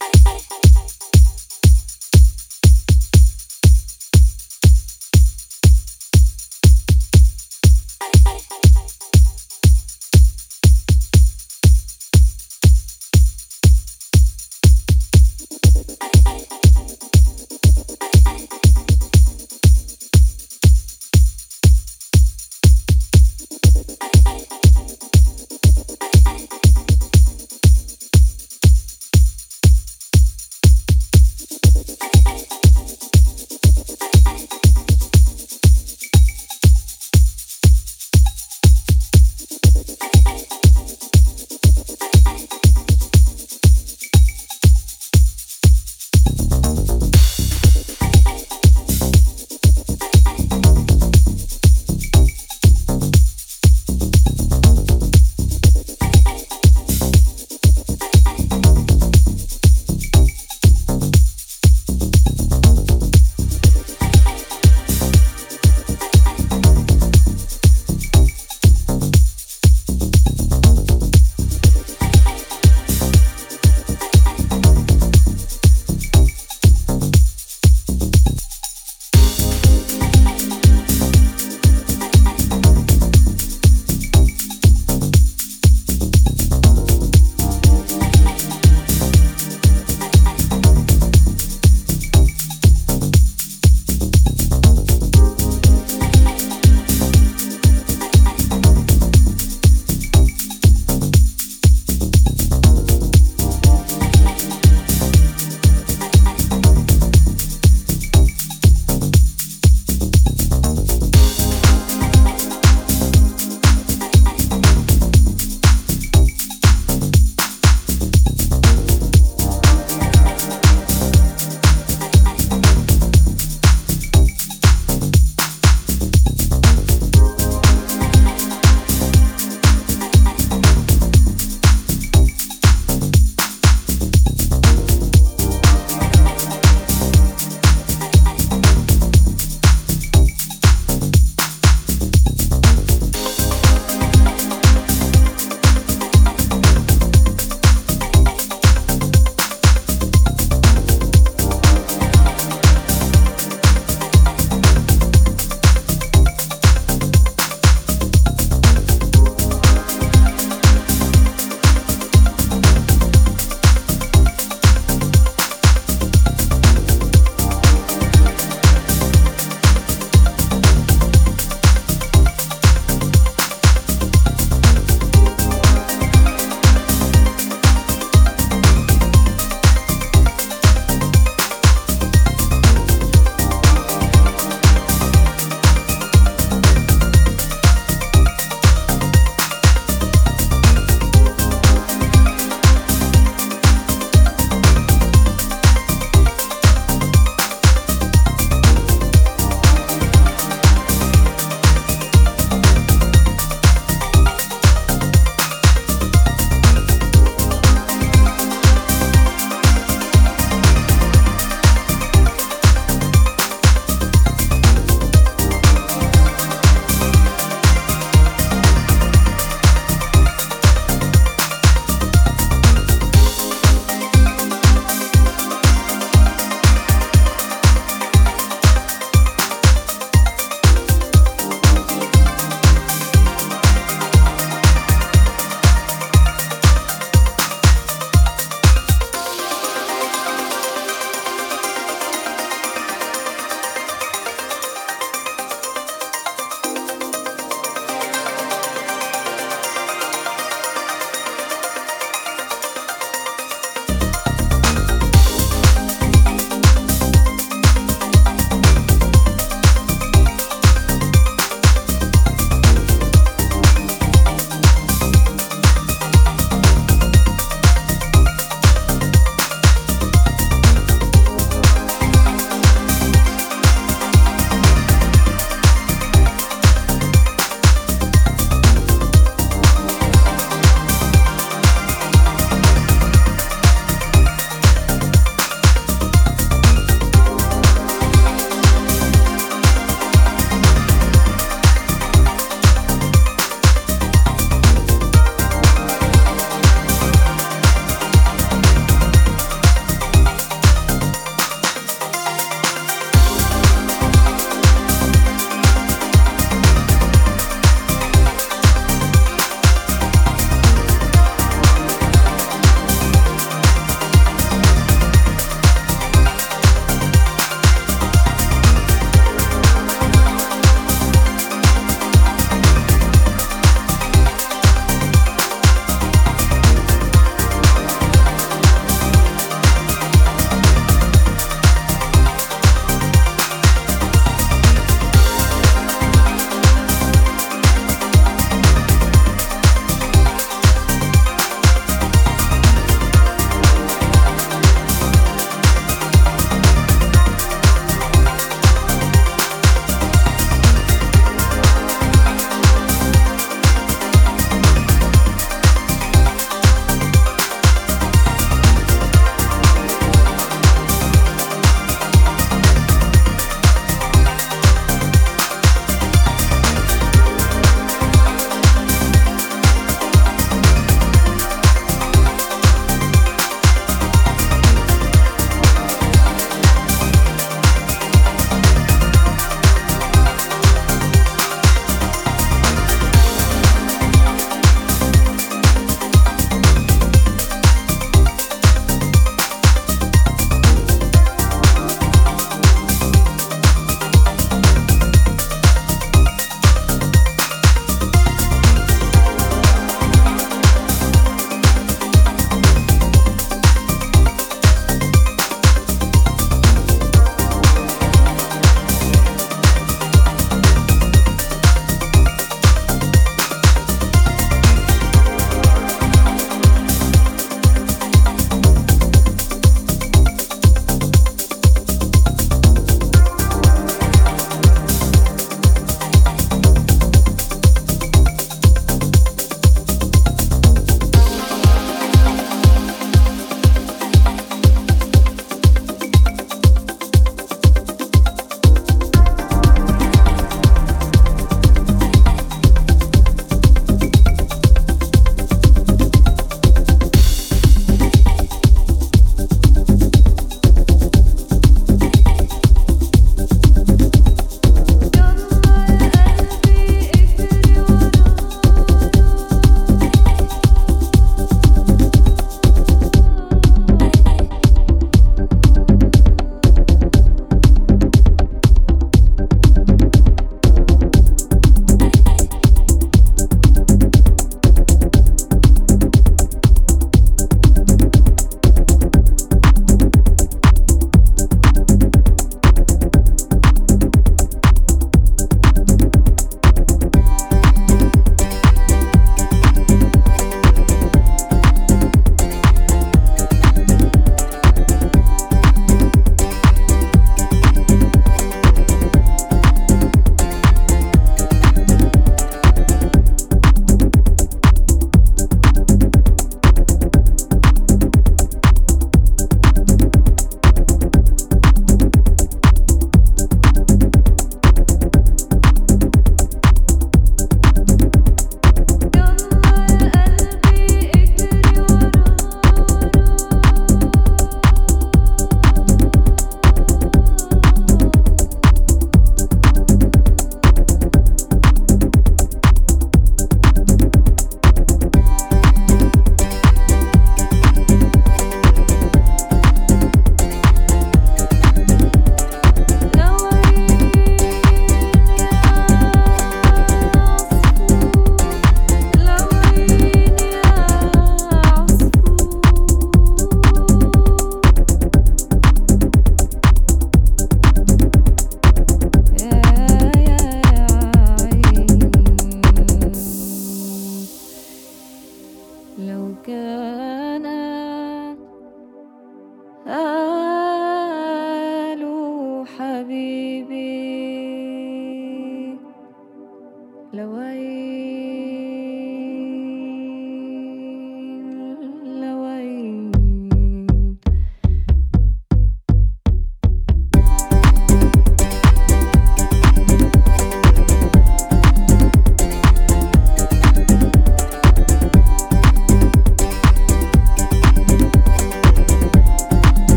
Bye.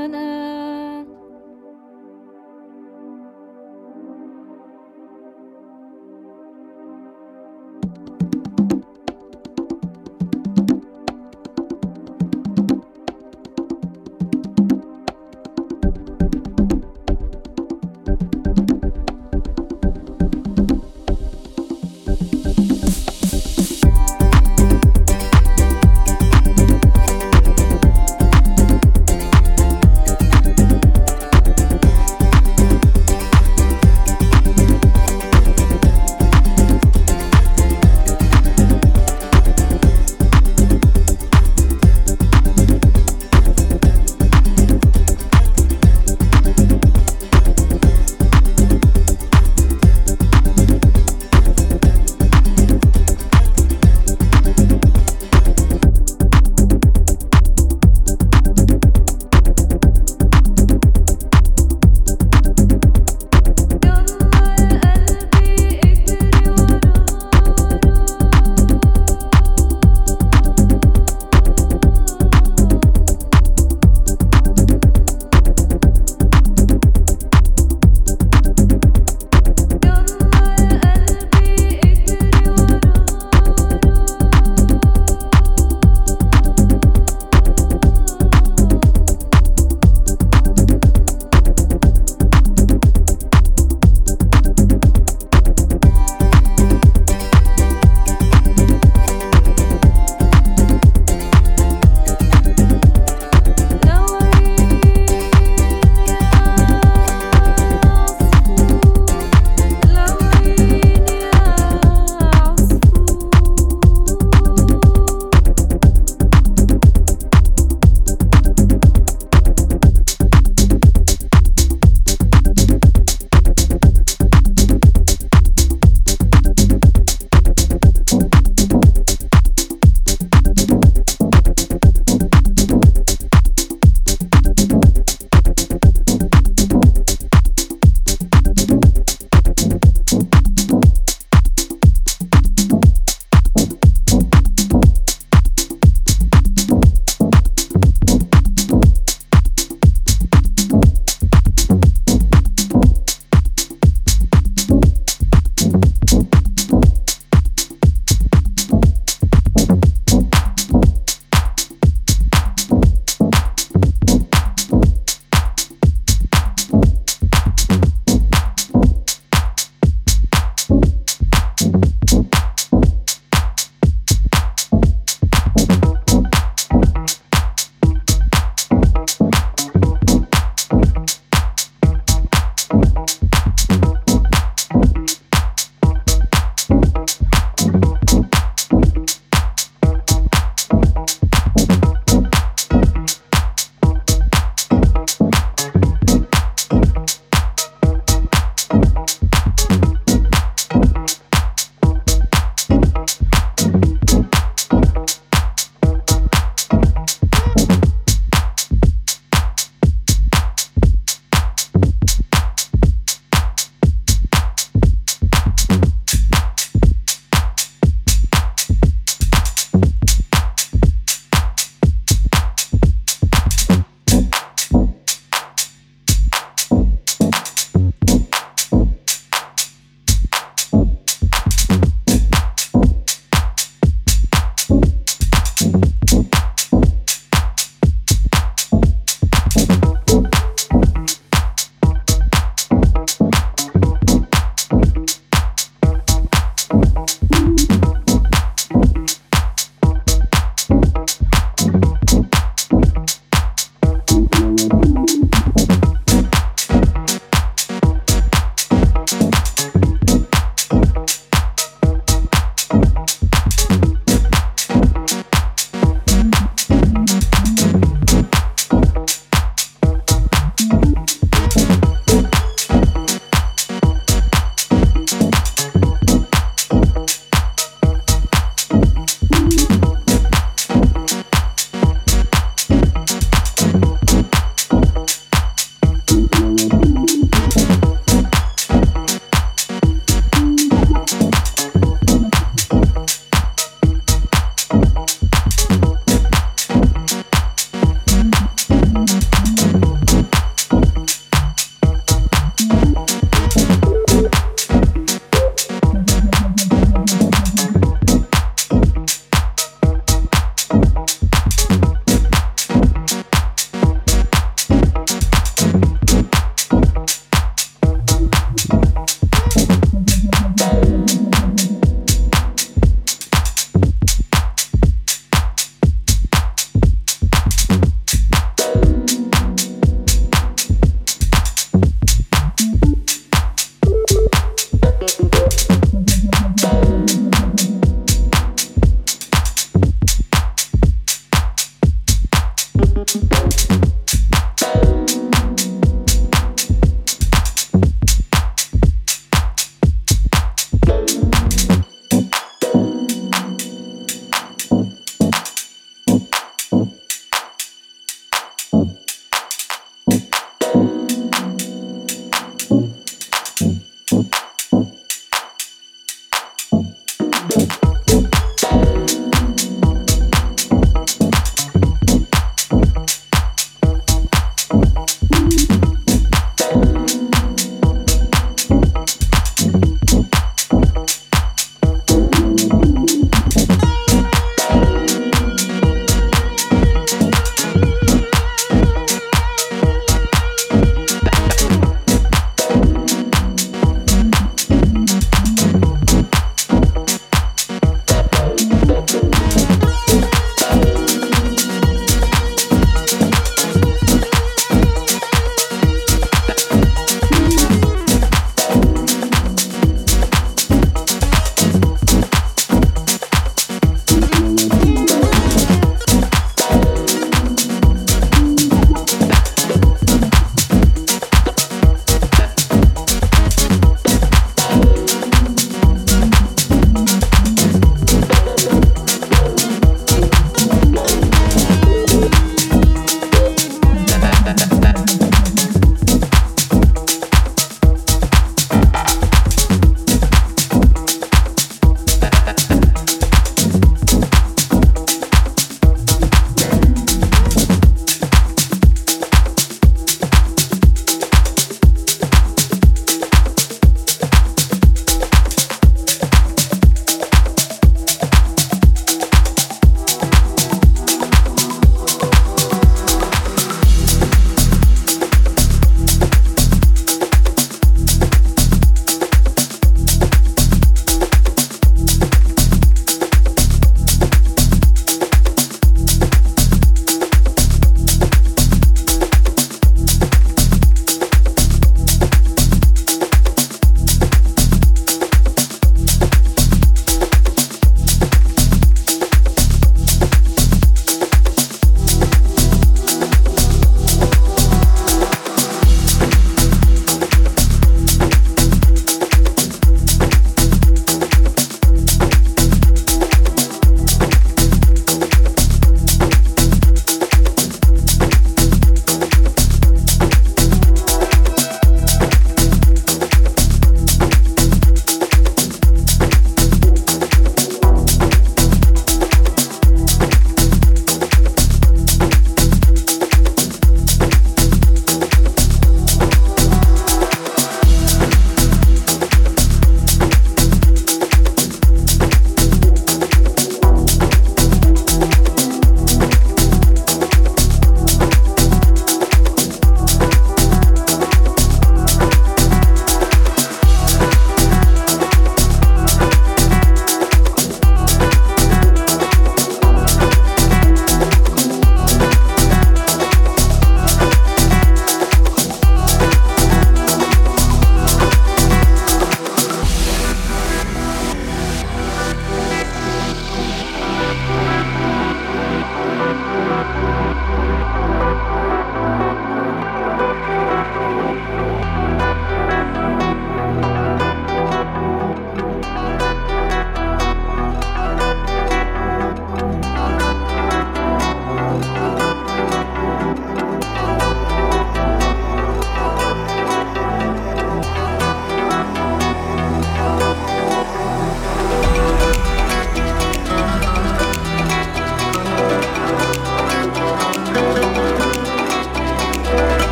كان